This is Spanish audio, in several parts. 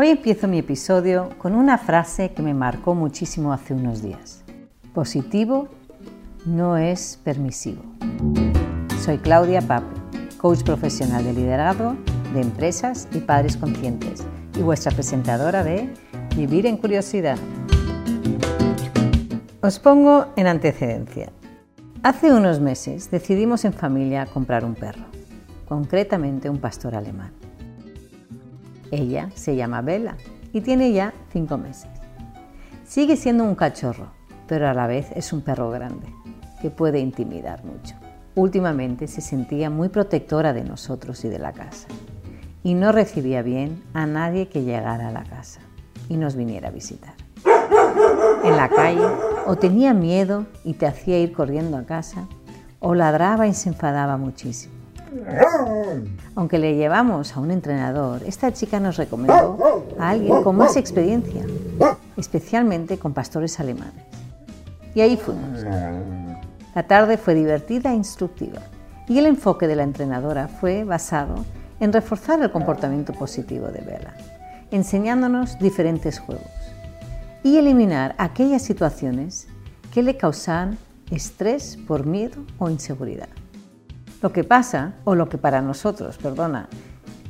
Hoy empiezo mi episodio con una frase que me marcó muchísimo hace unos días. Positivo no es permisivo. Soy Claudia Pape, coach profesional de liderazgo de empresas y padres conscientes y vuestra presentadora de Vivir en Curiosidad. Os pongo en antecedencia. Hace unos meses decidimos en familia comprar un perro, concretamente un pastor alemán. Ella se llama Bella y tiene ya cinco meses. Sigue siendo un cachorro, pero a la vez es un perro grande, que puede intimidar mucho. Últimamente se sentía muy protectora de nosotros y de la casa, y no recibía bien a nadie que llegara a la casa y nos viniera a visitar. En la calle o tenía miedo y te hacía ir corriendo a casa, o ladraba y se enfadaba muchísimo. Aunque le llevamos a un entrenador, esta chica nos recomendó a alguien con más experiencia, especialmente con pastores alemanes. Y ahí fuimos. La tarde fue divertida e instructiva y el enfoque de la entrenadora fue basado en reforzar el comportamiento positivo de Bella, enseñándonos diferentes juegos y eliminar aquellas situaciones que le causaban estrés por miedo o inseguridad. Lo que pasa, o lo que para nosotros, perdona,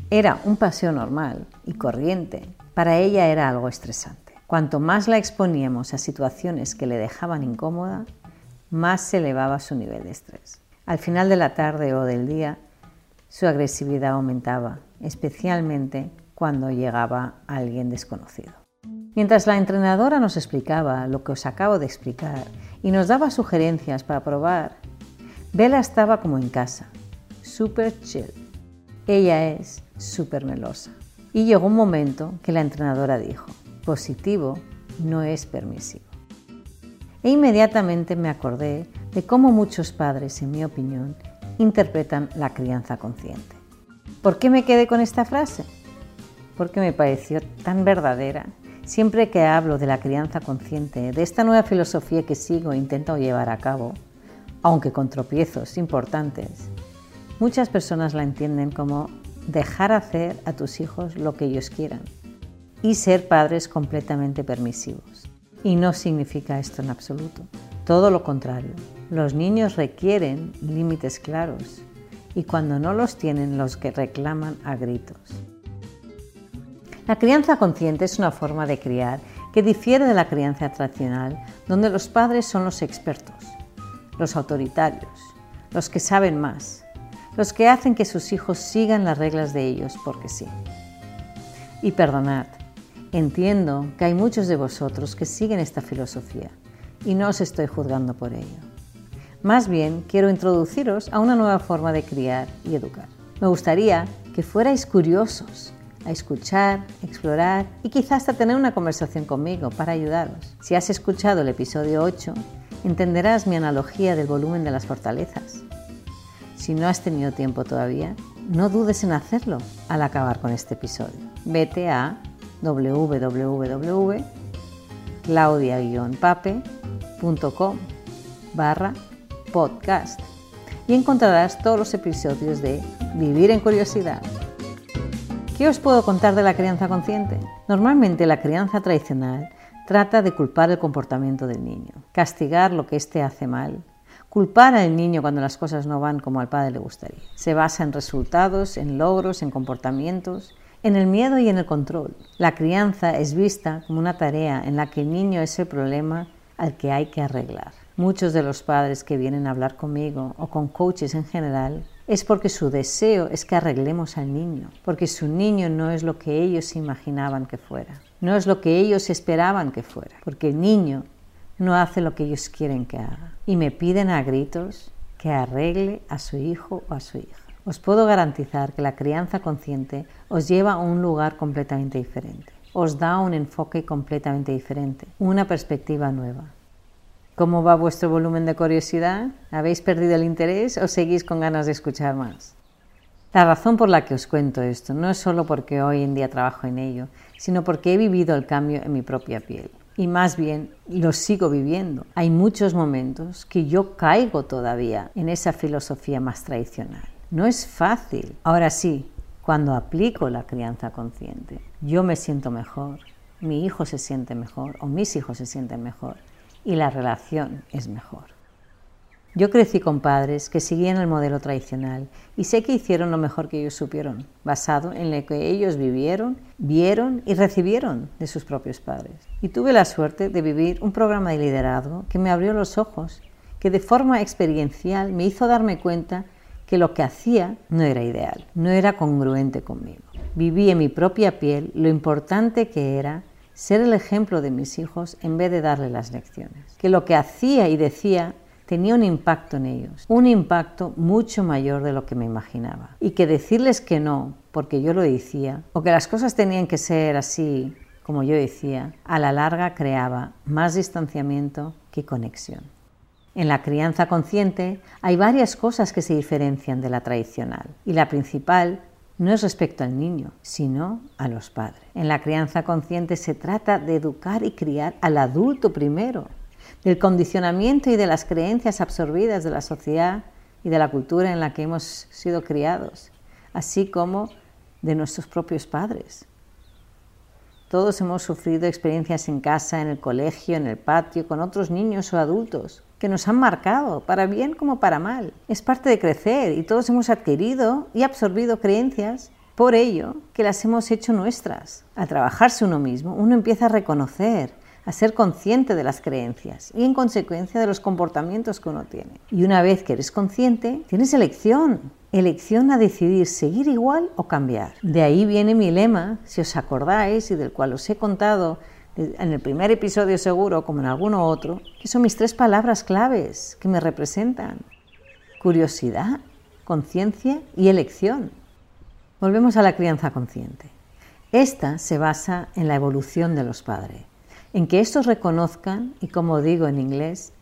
era un paseo normal y corriente, para ella era algo estresante. Cuanto más la exponíamos a situaciones que le dejaban incómoda, más se elevaba su nivel de estrés. Al final de la tarde o del día, su agresividad aumentaba, especialmente cuando llegaba alguien desconocido. Mientras la entrenadora nos explicaba lo que os acabo de explicar y nos daba sugerencias para probar Bella estaba como en casa, súper chill. Ella es súper melosa. Y llegó un momento que la entrenadora dijo, positivo no es permisivo. E inmediatamente me acordé de cómo muchos padres, en mi opinión, interpretan la crianza consciente. ¿Por qué me quedé con esta frase? Porque me pareció tan verdadera. Siempre que hablo de la crianza consciente, de esta nueva filosofía que sigo e intento llevar a cabo, aunque con tropiezos importantes, muchas personas la entienden como dejar hacer a tus hijos lo que ellos quieran y ser padres completamente permisivos. Y no significa esto en absoluto. Todo lo contrario. Los niños requieren límites claros y cuando no los tienen los que reclaman a gritos. La crianza consciente es una forma de criar que difiere de la crianza tradicional, donde los padres son los expertos los autoritarios, los que saben más, los que hacen que sus hijos sigan las reglas de ellos porque sí. Y perdonad, entiendo que hay muchos de vosotros que siguen esta filosofía y no os estoy juzgando por ello. Más bien quiero introduciros a una nueva forma de criar y educar. Me gustaría que fuerais curiosos a escuchar, explorar y quizás hasta tener una conversación conmigo para ayudaros. Si has escuchado el episodio 8, entenderás mi analogía del volumen de las fortalezas. Si no has tenido tiempo todavía, no dudes en hacerlo al acabar con este episodio. Vete a www.claudia-pape.com barra podcast y encontrarás todos los episodios de Vivir en Curiosidad. ¿Qué os puedo contar de la crianza consciente? Normalmente la crianza tradicional trata de culpar el comportamiento del niño, castigar lo que éste hace mal, culpar al niño cuando las cosas no van como al padre le gustaría. Se basa en resultados, en logros, en comportamientos, en el miedo y en el control. La crianza es vista como una tarea en la que el niño es el problema al que hay que arreglar. Muchos de los padres que vienen a hablar conmigo o con coaches en general es porque su deseo es que arreglemos al niño, porque su niño no es lo que ellos imaginaban que fuera. No es lo que ellos esperaban que fuera, porque el niño no hace lo que ellos quieren que haga. Y me piden a gritos que arregle a su hijo o a su hija. Os puedo garantizar que la crianza consciente os lleva a un lugar completamente diferente. Os da un enfoque completamente diferente, una perspectiva nueva. ¿Cómo va vuestro volumen de curiosidad? ¿Habéis perdido el interés o seguís con ganas de escuchar más? La razón por la que os cuento esto no es solo porque hoy en día trabajo en ello, sino porque he vivido el cambio en mi propia piel. Y más bien lo sigo viviendo. Hay muchos momentos que yo caigo todavía en esa filosofía más tradicional. No es fácil. Ahora sí, Cuando aplico la crianza consciente, yo me siento mejor, mi hijo se siente mejor o mis hijos se sienten mejor y la relación es mejor. Yo crecí con padres que seguían el modelo tradicional y sé que hicieron lo mejor que ellos supieron, basado en lo que ellos vivieron, vieron y recibieron de sus propios padres. Y tuve la suerte de vivir un programa de liderazgo que me abrió los ojos, que de forma experiencial me hizo darme cuenta que lo que hacía no era ideal, no era congruente conmigo. Viví en mi propia piel lo importante que era ser el ejemplo de mis hijos en vez de darle las lecciones. Que lo que hacía y decía tenía un impacto en ellos, un impacto mucho mayor de lo que me imaginaba. Y que decirles que no, porque yo lo decía, o que las cosas tenían que ser así como yo decía, a la larga creaba más distanciamiento que conexión. En la crianza consciente hay varias cosas que se diferencian de la tradicional y la principal no es respecto al niño, sino a los padres. En la crianza consciente se trata de educar y criar al adulto primero, del condicionamiento y de las creencias absorbidas de la sociedad y de la cultura en la que hemos sido criados, así como de nuestros propios padres. Todos hemos sufrido experiencias en casa, en el colegio, en el patio, con otros niños o adultos que nos han marcado, para bien como para mal. Es parte de crecer y todos hemos adquirido y absorbido creencias por ello que las hemos hecho nuestras. Al trabajarse uno mismo, uno empieza a reconocer, a ser consciente de las creencias y en consecuencia de los comportamientos que uno tiene. Y una vez que eres consciente, tienes elección, elección a decidir seguir igual o cambiar. De ahí viene mi lema, si os acordáis y del cual os he contado en el primer episodio seguro como en alguno otro, que son mis tres palabras claves que me representan. Curiosidad, conciencia y elección. Volvemos a la crianza consciente. Esta se basa en la evolución de los padres, en que estos reconozcan y, como digo en inglés,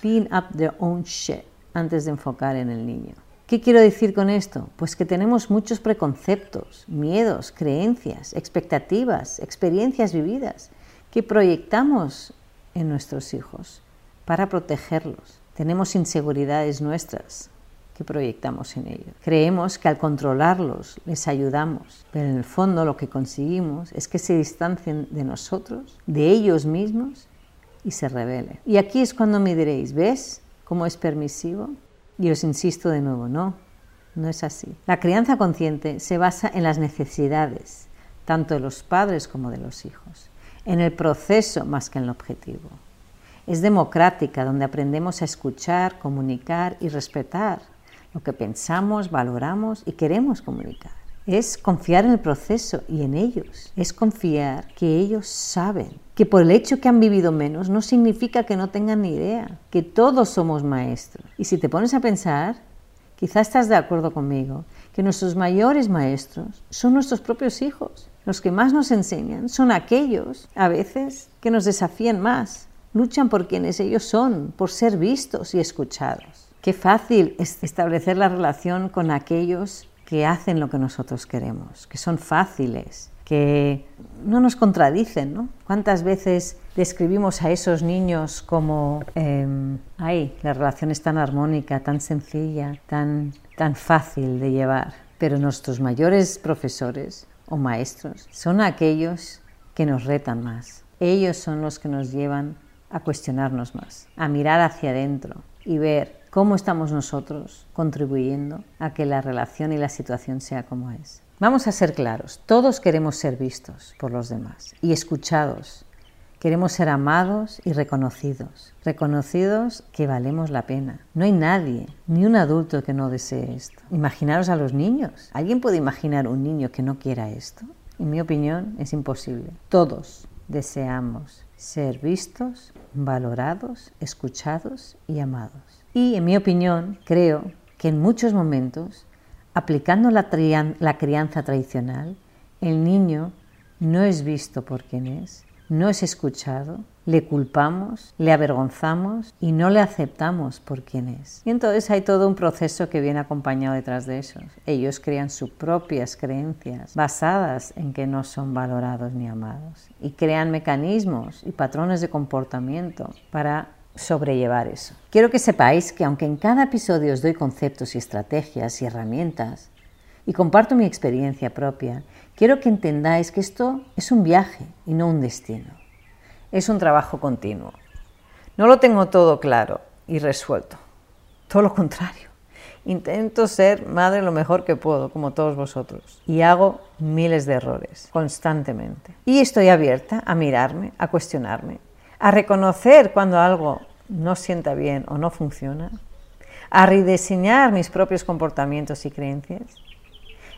clean up their own shit antes de enfocar en el niño. ¿Qué quiero decir con esto? Pues que tenemos muchos preconceptos, miedos, creencias, expectativas, experiencias vividas que proyectamos en nuestros hijos para protegerlos. Tenemos inseguridades nuestras que proyectamos en ellos. Creemos que al controlarlos les ayudamos, pero en el fondo lo que conseguimos es que se distancien de nosotros, de ellos mismos y se rebelen. Y aquí es cuando me diréis, ¿ves cómo es permisivo? Y os insisto de nuevo, no, no es así. La crianza consciente se basa en las necesidades, tanto de los padres como de los hijos en el proceso más que en el objetivo. Es democrática, donde aprendemos a escuchar, comunicar y respetar lo que pensamos, valoramos y queremos comunicar. Es confiar en el proceso y en ellos. Es confiar que ellos saben, que por el hecho que han vivido menos no significa que no tengan ni idea, que todos somos maestros. Y si te pones a pensar, quizás estás de acuerdo conmigo, que nuestros mayores maestros son nuestros propios hijos. Los que más nos enseñan son aquellos, a veces, que nos desafían más, luchan por quienes ellos son, por ser vistos y escuchados. Qué fácil es establecer la relación con aquellos que hacen lo que nosotros queremos, que son fáciles, que no nos contradicen, ¿no? ¿Cuántas veces describimos a esos niños como, eh, ay, la relación es tan armónica, tan sencilla, tan, tan fácil de llevar? Pero nuestros mayores profesores o maestros son aquellos que nos retan más. Ellos son los que nos llevan a cuestionarnos más, a mirar hacia adentro y ver cómo estamos nosotros contribuyendo a que la relación y la situación sea como es. Vamos a ser claros, todos queremos ser vistos por los demás y escuchados. Queremos ser amados y reconocidos, reconocidos que valemos la pena. No hay nadie, ni un adulto que no desee esto. Imaginaros a los niños. ¿Alguien puede imaginar un niño que no quiera esto? En mi opinión es imposible. Todos deseamos ser vistos, valorados, escuchados y amados. Y en mi opinión creo que en muchos momentos Aplicando la, crianza tradicional, el niño no es visto por quien es, no es escuchado, le culpamos, le avergonzamos y no le aceptamos por quien es. Y entonces hay todo un proceso que viene acompañado detrás de eso. Ellos crean sus propias creencias basadas en que no son valorados ni amados y crean mecanismos y patrones de comportamiento para sobrellevar eso. Quiero que sepáis que aunque en cada episodio os doy conceptos y estrategias y herramientas, y comparto mi experiencia propia, quiero que entendáis que esto es un viaje y no un destino. Es un trabajo continuo. No lo tengo todo claro y resuelto. Todo lo contrario. Intento ser madre lo mejor que puedo, como todos vosotros, y hago miles de errores constantemente. Y estoy abierta a mirarme, a cuestionarme, a reconocer cuando algo no sienta bien o no funciona, a rediseñar mis propios comportamientos y creencias.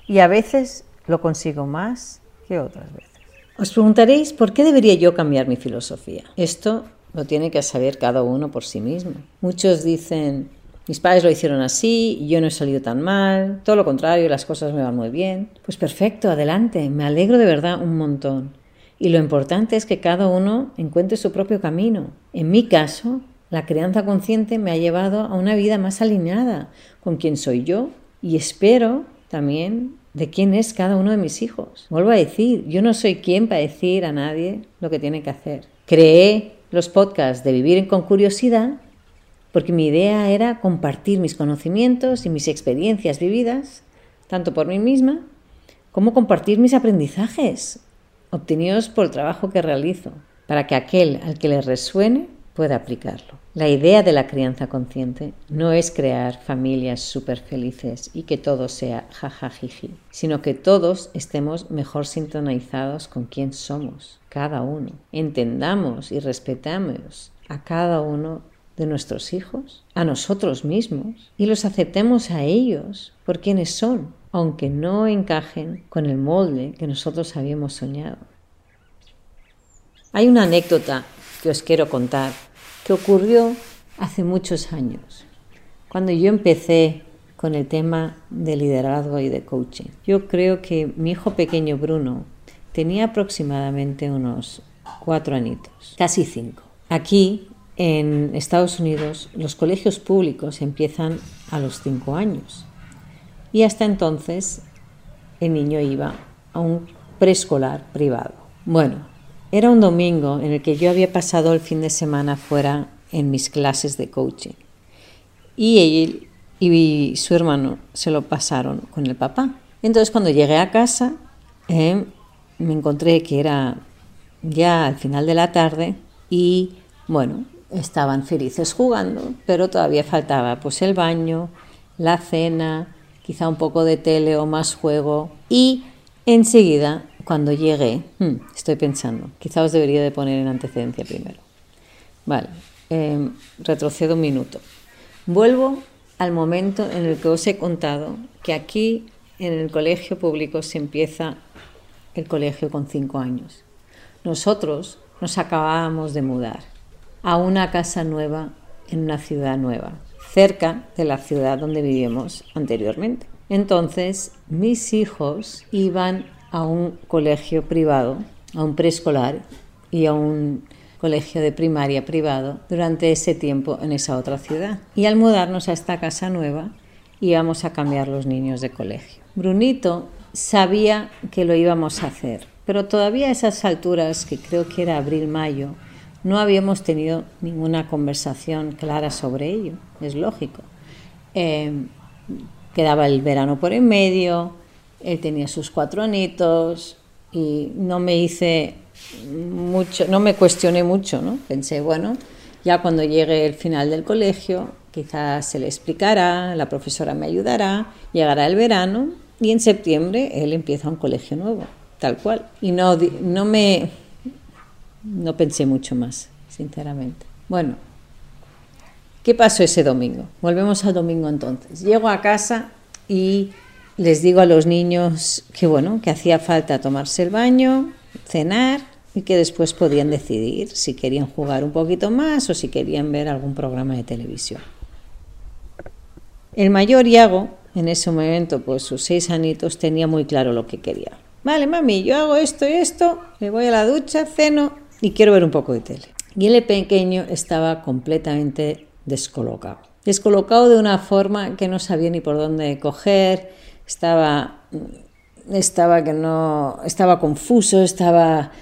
Y a veces lo consigo más que otras veces. Os preguntaréis por qué debería yo cambiar mi filosofía. Esto lo tiene que saber cada uno por sí mismo. Muchos dicen, mis padres lo hicieron así, yo no he salido tan mal, todo lo contrario, las cosas me van muy bien. Pues perfecto, adelante, me alegro de verdad un montón. Y lo importante es que cada uno encuentre su propio camino. En mi caso, la crianza consciente me ha llevado a una vida más alineada con quien soy yo y espero también de quién es cada uno de mis hijos. Vuelvo a decir, yo no soy quien para decir a nadie lo que tiene que hacer. Creé los podcasts de Vivir con Curiosidad porque mi idea era compartir mis conocimientos y mis experiencias vividas, tanto por mí misma como compartir mis aprendizajes obtenidos por el trabajo que realizo, para que aquel al que le resuene pueda aplicarlo. La idea de la crianza consciente no es crear familias súper felices y que todo sea jajajiji, sino que todos estemos mejor sintonizados con quién somos, cada uno. Entendamos y respetamos a cada uno de nuestros hijos, a nosotros mismos, y los aceptemos a ellos por quienes son, aunque no encajen con el molde que nosotros habíamos soñado. Hay una anécdota que os quiero contar que ocurrió hace muchos años, cuando yo empecé con el tema de liderazgo y de coaching. Yo creo que mi hijo pequeño Bruno tenía aproximadamente unos cuatro añitos, casi cinco. Aquí en Estados Unidos los colegios públicos empiezan a los cinco años y hasta entonces el niño iba a un preescolar privado. Bueno, era un domingo en el que yo había pasado el fin de semana fuera en mis clases de coaching. Y él y su hermano se lo pasaron con el papá. Entonces cuando llegué a casa eh, me encontré que era ya al final de la tarde y bueno, estaban felices jugando, pero todavía faltaba pues el baño, la cena, quizá un poco de tele o más juego y enseguida cuando llegué, hmm, estoy pensando, quizá os debería de poner en antecedencia primero. Vale, em, retrocedo un minuto. Vuelvo al momento en el que os he contado que aquí en el colegio público se empieza el colegio con cinco años. Nosotros nos acabábamos de mudar a una casa nueva en una ciudad nueva, cerca de la ciudad donde vivíamos anteriormente. Entonces mis hijos iban a un colegio privado, a un preescolar y a un colegio de primaria privado durante ese tiempo en esa otra ciudad. Y al mudarnos a esta casa nueva íbamos a cambiar los niños de colegio. Brunito sabía que lo íbamos a hacer, pero todavía a esas alturas, que creo que era abril-mayo, no habíamos tenido ninguna conversación clara sobre ello, es lógico. Eh, quedaba el verano por en medio, él tenía sus cuatro anitos y no me hice mucho, no me cuestioné mucho, ¿no? Pensé, bueno, ya cuando llegue el final del colegio, quizás se le explicará, la profesora me ayudará, llegará el verano y en septiembre él empieza un colegio nuevo, tal cual. Y no, no me, no pensé mucho más, sinceramente. Bueno, ¿qué pasó ese domingo? Volvemos al domingo entonces. Llego a casa y les digo a los niños que bueno, que hacía falta tomarse el baño, cenar y que después podían decidir si querían jugar un poquito más o si querían ver algún programa de televisión. El mayor Iago, en ese momento, pues sus seis anitos, tenía muy claro lo que quería. Vale, mami, yo hago esto y esto, me voy a la ducha, ceno y quiero ver un poco de tele. Y el pequeño estaba completamente descolocado. Descolocado de una forma que no sabía ni por dónde coger, estaba, estaba, que no, estaba confuso, estaba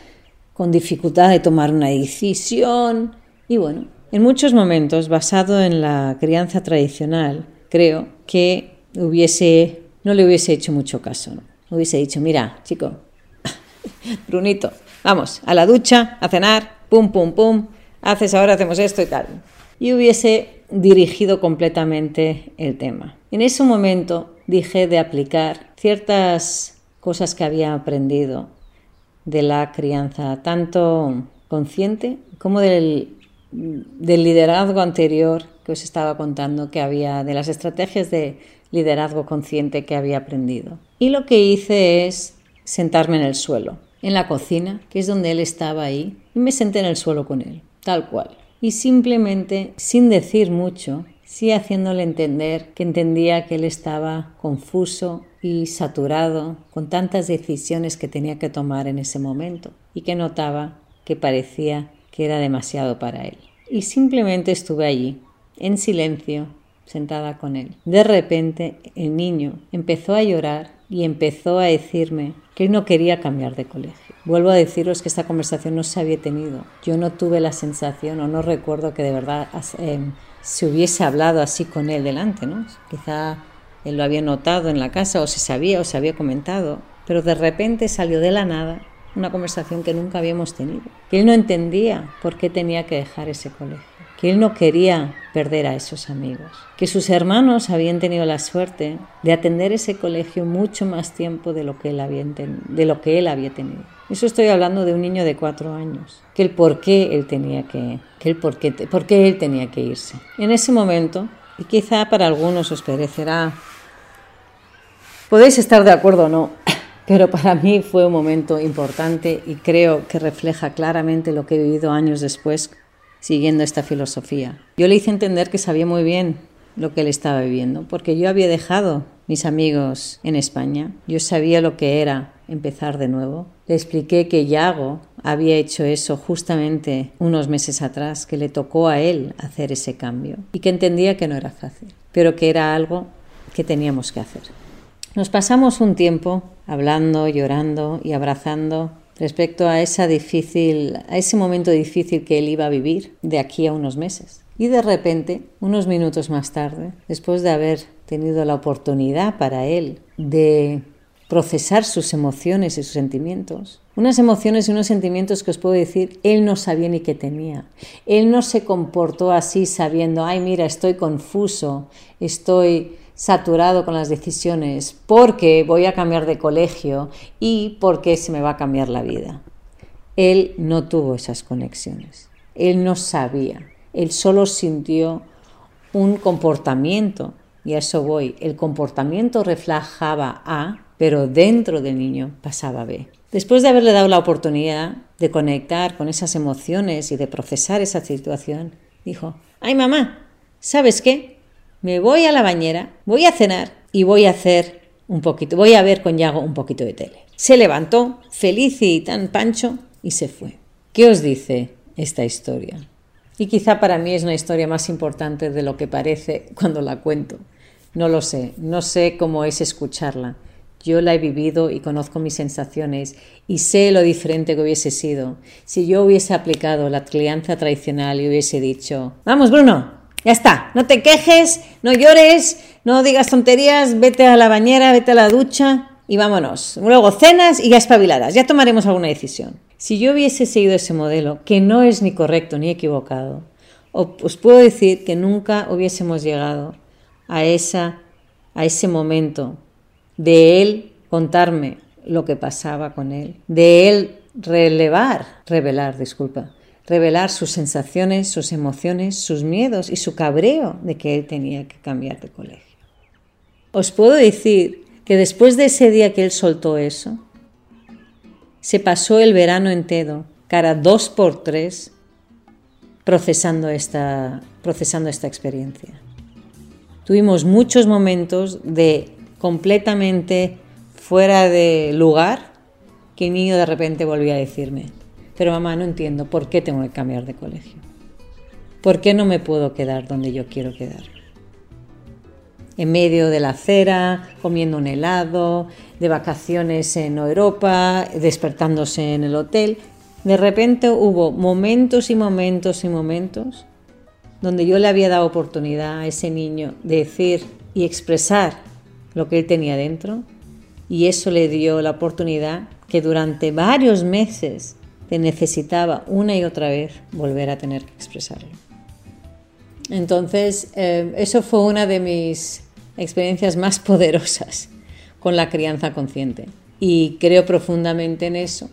con dificultad de tomar una decisión y bueno, en muchos momentos, basado en la crianza tradicional, creo que hubiese no le hubiese hecho mucho caso. ¿no? Hubiese dicho, mira, chico, Brunito, vamos, a la ducha, a cenar, pum, pum, pum, haces ahora, hacemos esto y tal. Y hubiese dirigido completamente el tema. En ese momento dije de aplicar ciertas cosas que había aprendido de la crianza, tanto consciente como del, del liderazgo anterior que os estaba contando que había, de las estrategias de liderazgo consciente que había aprendido. Y lo que hice es sentarme en el suelo, en la cocina, que es donde él estaba ahí, y me senté en el suelo con él, tal cual. Y simplemente, sin decir mucho, sí haciéndole entender que entendía que él estaba confuso y saturado con tantas decisiones que tenía que tomar en ese momento y que notaba que parecía que era demasiado para él. Y simplemente estuve allí, en silencio, sentada con él. De repente el niño empezó a llorar y empezó a decirme que no quería cambiar de colegio. Vuelvo a deciros que esta conversación no se había tenido. Yo no tuve la sensación o no recuerdo que de verdad eh, se hubiese hablado así con él delante, ¿no? Quizá él lo había notado en la casa o se sabía o se había comentado, pero de repente salió de la nada una conversación que nunca habíamos tenido. Que él no entendía por qué tenía que dejar ese colegio que él no quería perder a esos amigos, que sus hermanos habían tenido la suerte de atender ese colegio mucho más tiempo de lo que él había, tenido. Eso estoy hablando de un niño de cuatro años, que el por qué él tenía que, que el por qué él tenía que irse. En ese momento, y quizá para algunos os parecerá, podéis estar de acuerdo o no, pero para mí fue un momento importante y creo que refleja claramente lo que he vivido años después siguiendo esta filosofía. Yo le hice entender que sabía muy bien lo que él estaba viviendo, porque yo había dejado mis amigos en España, yo sabía lo que era empezar de nuevo. Le expliqué que Yago había hecho eso justamente unos meses atrás, que le tocó a él hacer ese cambio y que entendía que no era fácil, pero que era algo que teníamos que hacer. Nos pasamos un tiempo hablando, llorando y abrazando respecto a, esa difícil, a ese momento difícil que él iba a vivir de aquí a unos meses. Y de repente, unos minutos más tarde, después de haber tenido la oportunidad para él de procesar sus emociones y sus sentimientos, unas emociones y unos sentimientos que os puedo decir, él no sabía ni que tenía. Él no se comportó así sabiendo, ay, mira, estoy confuso, estoy saturado con las decisiones porque voy a cambiar de colegio y porque se me va a cambiar la vida. Él no tuvo esas conexiones. Él no sabía. Él solo sintió un comportamiento. Y a eso voy. El comportamiento reflejaba A, pero dentro del niño pasaba B. Después de haberle dado la oportunidad de conectar con esas emociones y de procesar esa situación, dijo, ay mamá, ¿sabes qué? Me voy a la bañera, voy a cenar y voy a hacer un poquito, voy a ver con Yago un poquito de tele. Se levantó, feliz y tan pancho, y se fue. ¿Qué os dice esta historia? Y quizá para mí es una historia más importante de lo que parece cuando la cuento. No lo sé, no sé cómo es escucharla. Yo la he vivido y conozco mis sensaciones y sé lo diferente que hubiese sido si yo hubiese aplicado la crianza tradicional y hubiese dicho, vamos Bruno, ya está, no te quejes, no llores, no digas tonterías, vete a la bañera, vete a la ducha y vámonos. Luego cenas y ya espabiladas, ya tomaremos alguna decisión. Si yo hubiese seguido ese modelo, que no es ni correcto ni equivocado, os puedo decir que nunca hubiésemos llegado a, esa, a ese momento de él contarme lo que pasaba con él, de él relevar, revelar, disculpa, revelar sus sensaciones, sus emociones, sus miedos y su cabreo de que él tenía que cambiar de colegio. Os puedo decir que después de ese día que él soltó eso, se pasó el verano entero, cara dos por tres, procesando esta, procesando esta experiencia. Tuvimos muchos momentos de completamente fuera de lugar que el niño de repente volvía a decirme, pero mamá, no entiendo por qué tengo que cambiar de colegio. ¿Por qué no me puedo quedar donde yo quiero quedar? En medio de la acera, comiendo un helado, de vacaciones en Europa, despertándose en el hotel. De repente hubo momentos y momentos y momentos donde yo le había dado oportunidad a ese niño de decir y expresar lo que él tenía dentro y eso le dio la oportunidad que durante varios meses te necesitaba una y otra vez volver a tener que expresarlo. Entonces, eh, eso fue una de mis experiencias más poderosas con la crianza consciente. Y creo profundamente en eso,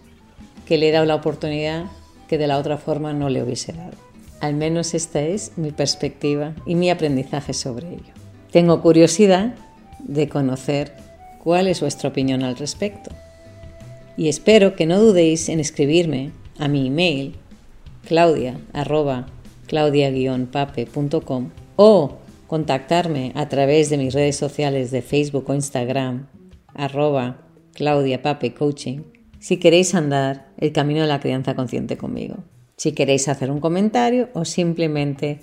que le he dado la oportunidad que de la otra forma no le hubiese dado. Al menos esta es mi perspectiva y mi aprendizaje sobre ello. Tengo curiosidad de conocer cuál es vuestra opinión al respecto. Y espero que no dudéis en escribirme a mi email claudia claudia-pape.com o contactarme a través de mis redes sociales de Facebook o Instagram arroba Claudia Pape Coaching si queréis andar el camino de la crianza consciente conmigo. Si queréis hacer un comentario o simplemente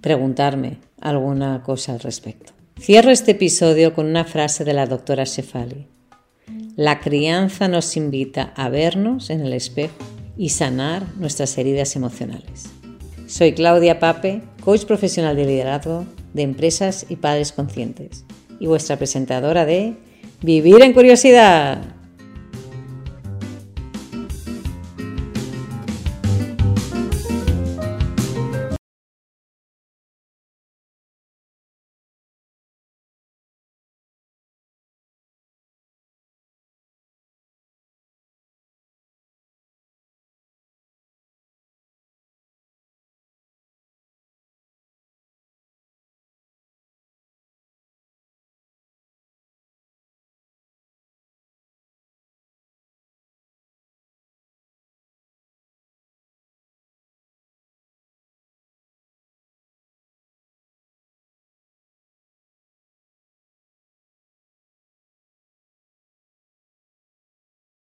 preguntarme alguna cosa al respecto. Cierro este episodio con una frase de la doctora Shefali. La crianza nos invita a vernos en el espejo y sanar nuestras heridas emocionales. Soy Claudia Pape, coach profesional de liderazgo de empresas y padres conscientes y vuestra presentadora de Vivir en Curiosidad.